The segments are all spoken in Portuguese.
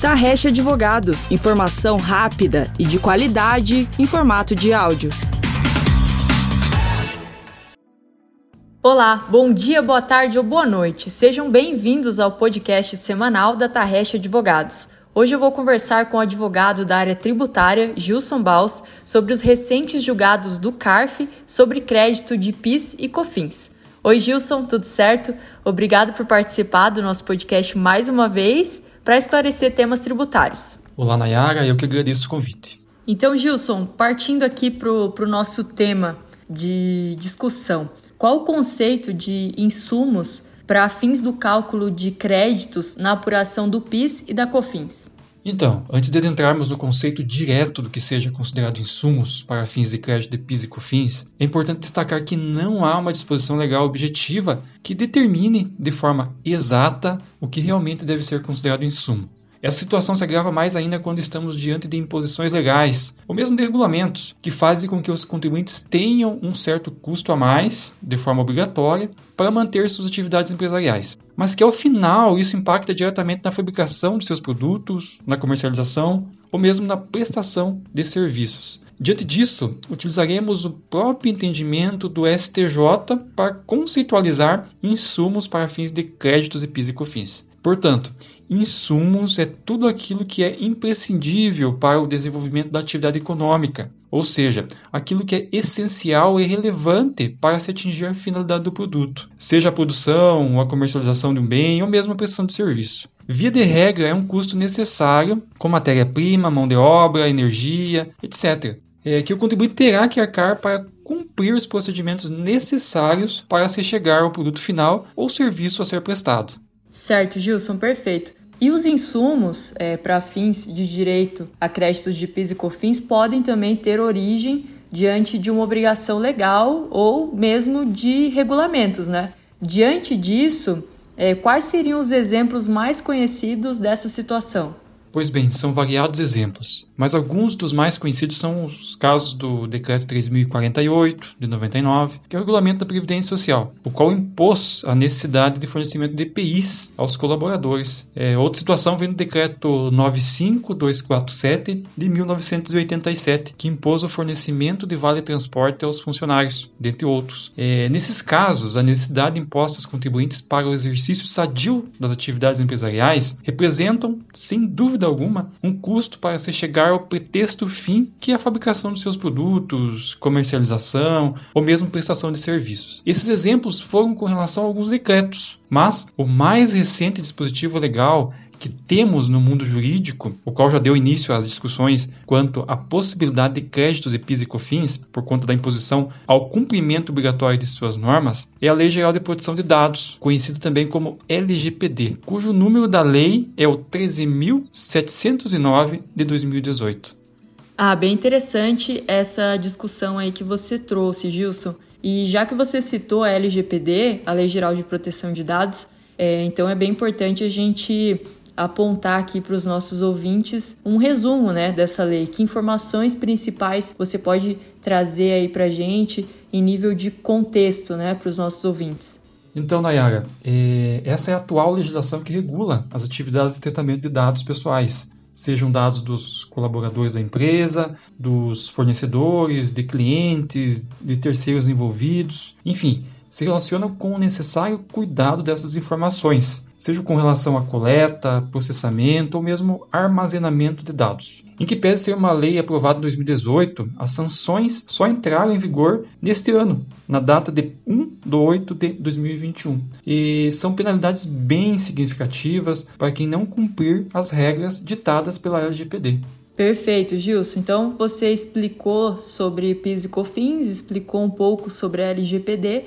Tarrecha Advogados, informação rápida e de qualidade em formato de áudio. Olá, bom dia, boa tarde ou boa noite. Sejam bem-vindos ao podcast semanal da Tarrecha Advogados. Hoje eu vou conversar com o advogado da área tributária, Gilson Baus, sobre os recentes julgados do CARF sobre crédito de PIS e COFINS. Oi, Gilson, tudo certo? Obrigado por participar do nosso podcast mais uma vez para esclarecer temas tributários. Olá, Nayara, eu que agradeço o convite. Então, Gilson, partindo aqui para o nosso tema de discussão, qual o conceito de insumos para fins do cálculo de créditos na apuração do PIS e da COFINS? Então, antes de adentrarmos no conceito direto do que seja considerado insumos para fins de crédito de PIS e COFINS, é importante destacar que não há uma disposição legal objetiva que determine de forma exata o que realmente deve ser considerado insumo. Essa situação se agrava mais ainda quando estamos diante de imposições legais, ou mesmo de regulamentos, que fazem com que os contribuintes tenham um certo custo a mais, de forma obrigatória, para manter suas atividades empresariais. Mas que ao final isso impacta diretamente na fabricação de seus produtos, na comercialização ou mesmo na prestação de serviços. Diante disso, utilizaremos o próprio entendimento do STJ para conceitualizar insumos para fins de créditos e PIS e COFINS. Portanto, insumos é tudo aquilo que é imprescindível para o desenvolvimento da atividade econômica, ou seja, aquilo que é essencial e relevante para se atingir a finalidade do produto, seja a produção, a comercialização de um bem ou mesmo a prestação de serviço. Via de regra, é um custo necessário, com matéria-prima, mão de obra, energia, etc., é, que o contribuinte terá que arcar para cumprir os procedimentos necessários para se chegar ao produto final ou serviço a ser prestado. Certo, Gilson, perfeito. E os insumos é, para fins de direito a créditos de PIS e COFINS podem também ter origem diante de uma obrigação legal ou mesmo de regulamentos, né? Diante disso, é, quais seriam os exemplos mais conhecidos dessa situação? Pois bem, são variados exemplos, mas alguns dos mais conhecidos são os casos do Decreto 3048 de 99, que é o Regulamento da Previdência Social, o qual impôs a necessidade de fornecimento de EPIs aos colaboradores. É, outra situação vem do Decreto 95247 de 1987, que impôs o fornecimento de vale transporte aos funcionários, dentre outros. É, nesses casos, a necessidade imposta aos contribuintes para o exercício sadio das atividades empresariais representam, sem dúvida alguma, um custo para se chegar ao pretexto fim que é a fabricação de seus produtos, comercialização ou mesmo prestação de serviços. Esses exemplos foram com relação a alguns decretos, mas o mais recente dispositivo legal que temos no mundo jurídico, o qual já deu início às discussões quanto à possibilidade de créditos e PIS e COFINS por conta da imposição ao cumprimento obrigatório de suas normas, é a Lei Geral de Proteção de Dados, conhecida também como LGPD, cujo número da lei é o 13.709 de 2018. Ah, bem interessante essa discussão aí que você trouxe, Gilson. E já que você citou a LGPD, a Lei Geral de Proteção de Dados, é, então é bem importante a gente apontar aqui para os nossos ouvintes um resumo né, dessa lei. Que informações principais você pode trazer aí para a gente em nível de contexto né, para os nossos ouvintes? Então, Nayara, é, essa é a atual legislação que regula as atividades de tratamento de dados pessoais, sejam dados dos colaboradores da empresa, dos fornecedores, de clientes, de terceiros envolvidos, enfim, se relaciona com o necessário cuidado dessas informações, seja com relação à coleta, processamento ou mesmo armazenamento de dados. Em que pese ser uma lei aprovada em 2018, as sanções só entraram em vigor neste ano, na data de 1 de 8 de 2021. E são penalidades bem significativas para quem não cumprir as regras ditadas pela LGPD. Perfeito, Gilson. Então você explicou sobre PIS e COFINS, explicou um pouco sobre a LGPD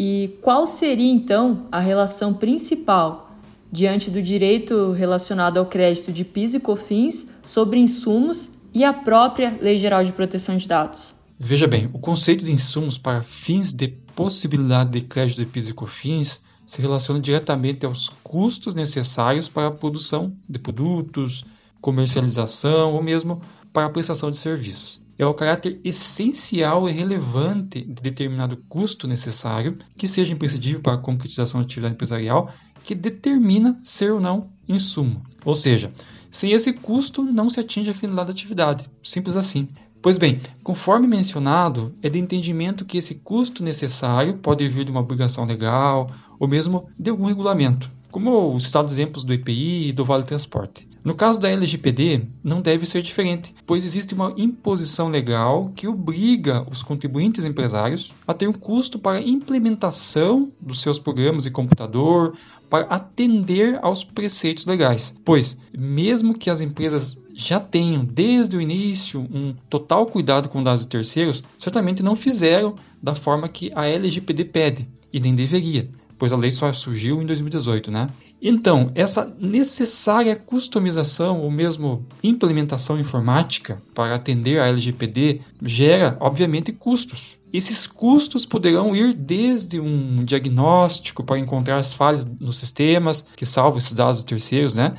e qual seria então a relação principal diante do direito relacionado ao crédito de PIS e COFINS sobre insumos e a própria Lei Geral de Proteção de Dados? Veja bem, o conceito de insumos para fins de possibilidade de crédito de PIS e COFINS se relaciona diretamente aos custos necessários para a produção de produtos, comercialização ou mesmo para a prestação de serviços. É o caráter essencial e relevante de determinado custo necessário, que seja imprescindível para a concretização da atividade empresarial, que determina ser ou não insumo. Ou seja, sem esse custo não se atinge a finalidade da atividade. Simples assim. Pois bem, conforme mencionado, é de entendimento que esse custo necessário pode vir de uma obrigação legal ou mesmo de algum regulamento, como os citados exemplos do EPI e do Vale Transporte. No caso da LGPD, não deve ser diferente, pois existe uma imposição legal que obriga os contribuintes empresários a ter um custo para a implementação dos seus programas de computador para atender aos preceitos legais. Pois, mesmo que as empresas já tenham desde o início um total cuidado com dados de terceiros, certamente não fizeram da forma que a LGPD pede e nem deveria, pois a lei só surgiu em 2018, né? Então, essa necessária customização ou mesmo implementação informática para atender a LGPD gera, obviamente, custos. Esses custos poderão ir desde um diagnóstico para encontrar as falhas nos sistemas que salvam esses dados terceiros, né?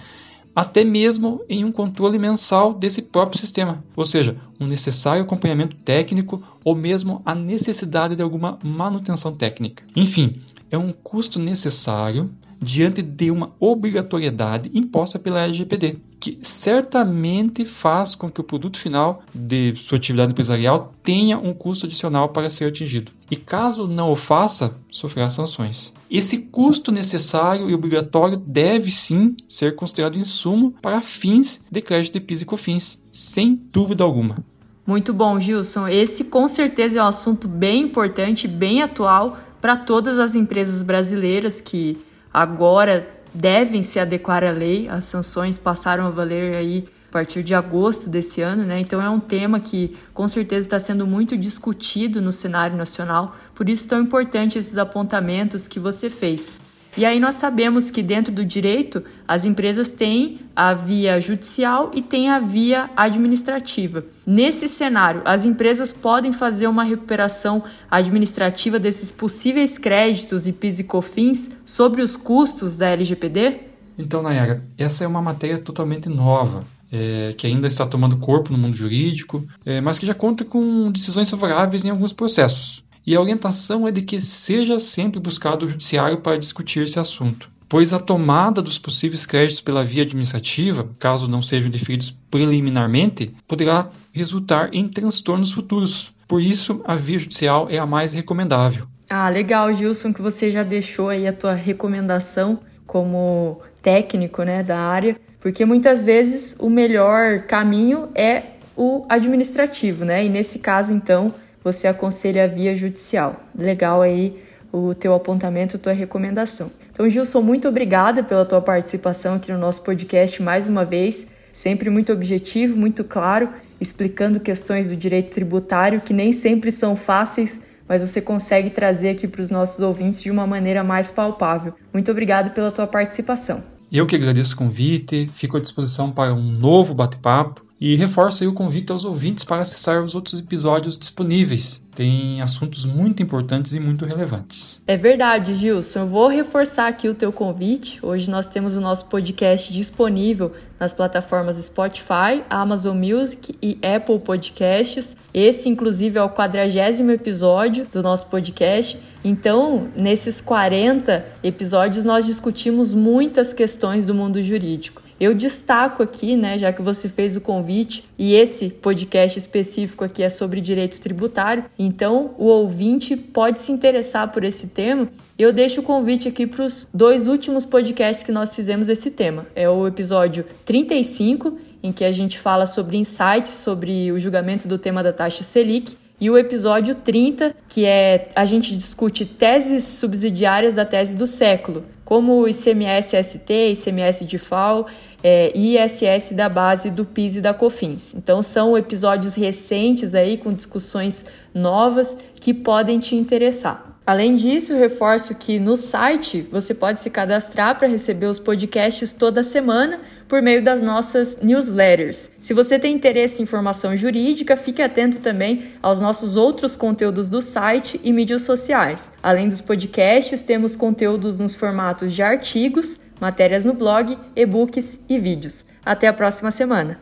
até mesmo em um controle mensal desse próprio sistema, ou seja, um necessário acompanhamento técnico ou mesmo a necessidade de alguma manutenção técnica. Enfim, é um custo necessário diante de uma obrigatoriedade imposta pela LGPD, que certamente faz com que o produto final de sua atividade empresarial tenha um custo adicional para ser atingido. E caso não o faça, sofrerá sanções. Esse custo necessário e obrigatório deve sim ser considerado insumo para fins de crédito de PIS e COFINS, sem dúvida alguma. Muito bom, Gilson. Esse com certeza é um assunto bem importante, bem atual para todas as empresas brasileiras que agora devem se adequar à lei. As sanções passaram a valer aí a partir de agosto desse ano, né? Então é um tema que com certeza está sendo muito discutido no cenário nacional. Por isso tão importante esses apontamentos que você fez. E aí nós sabemos que dentro do direito as empresas têm a via judicial e têm a via administrativa. Nesse cenário, as empresas podem fazer uma recuperação administrativa desses possíveis créditos e PIS e COFINS sobre os custos da LGPD? Então, Nayara, essa é uma matéria totalmente nova. É, que ainda está tomando corpo no mundo jurídico, é, mas que já conta com decisões favoráveis em alguns processos e a orientação é de que seja sempre buscado o judiciário para discutir esse assunto, pois a tomada dos possíveis créditos pela via administrativa, caso não sejam deferidos preliminarmente, poderá resultar em transtornos futuros. Por isso, a via judicial é a mais recomendável. Ah, legal, Gilson, que você já deixou aí a tua recomendação como técnico, né, da área, porque muitas vezes o melhor caminho é o administrativo, né? E nesse caso, então, você aconselha a via judicial. Legal aí o teu apontamento, tua recomendação. Então, Gilson, muito obrigada pela tua participação aqui no nosso podcast mais uma vez. Sempre muito objetivo, muito claro, explicando questões do direito tributário que nem sempre são fáceis, mas você consegue trazer aqui para os nossos ouvintes de uma maneira mais palpável. Muito obrigado pela tua participação. Eu que agradeço o convite, fico à disposição para um novo bate-papo e reforço aí o convite aos ouvintes para acessar os outros episódios disponíveis. Tem assuntos muito importantes e muito relevantes. É verdade, Gilson. Eu vou reforçar aqui o teu convite. Hoje nós temos o nosso podcast disponível nas plataformas Spotify, Amazon Music e Apple Podcasts. Esse, inclusive, é o quadragésimo episódio do nosso podcast. Então, nesses 40 episódios, nós discutimos muitas questões do mundo jurídico. Eu destaco aqui, né, já que você fez o convite, e esse podcast específico aqui é sobre direito tributário, então o ouvinte pode se interessar por esse tema. Eu deixo o convite aqui para os dois últimos podcasts que nós fizemos desse tema. É o episódio 35, em que a gente fala sobre insights sobre o julgamento do tema da taxa Selic, e o episódio 30, que é a gente discute teses subsidiárias da tese do século, como o ICMS de FAO é, ISS da base do PIS e da COFINS. Então são episódios recentes aí com discussões novas que podem te interessar. Além disso, reforço que no site você pode se cadastrar para receber os podcasts toda semana por meio das nossas newsletters. Se você tem interesse em informação jurídica, fique atento também aos nossos outros conteúdos do site e mídias sociais. Além dos podcasts, temos conteúdos nos formatos de artigos, matérias no blog, e-books e vídeos. Até a próxima semana.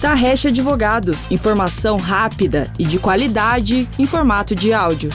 Tarrecha Advogados, informação rápida e de qualidade em formato de áudio.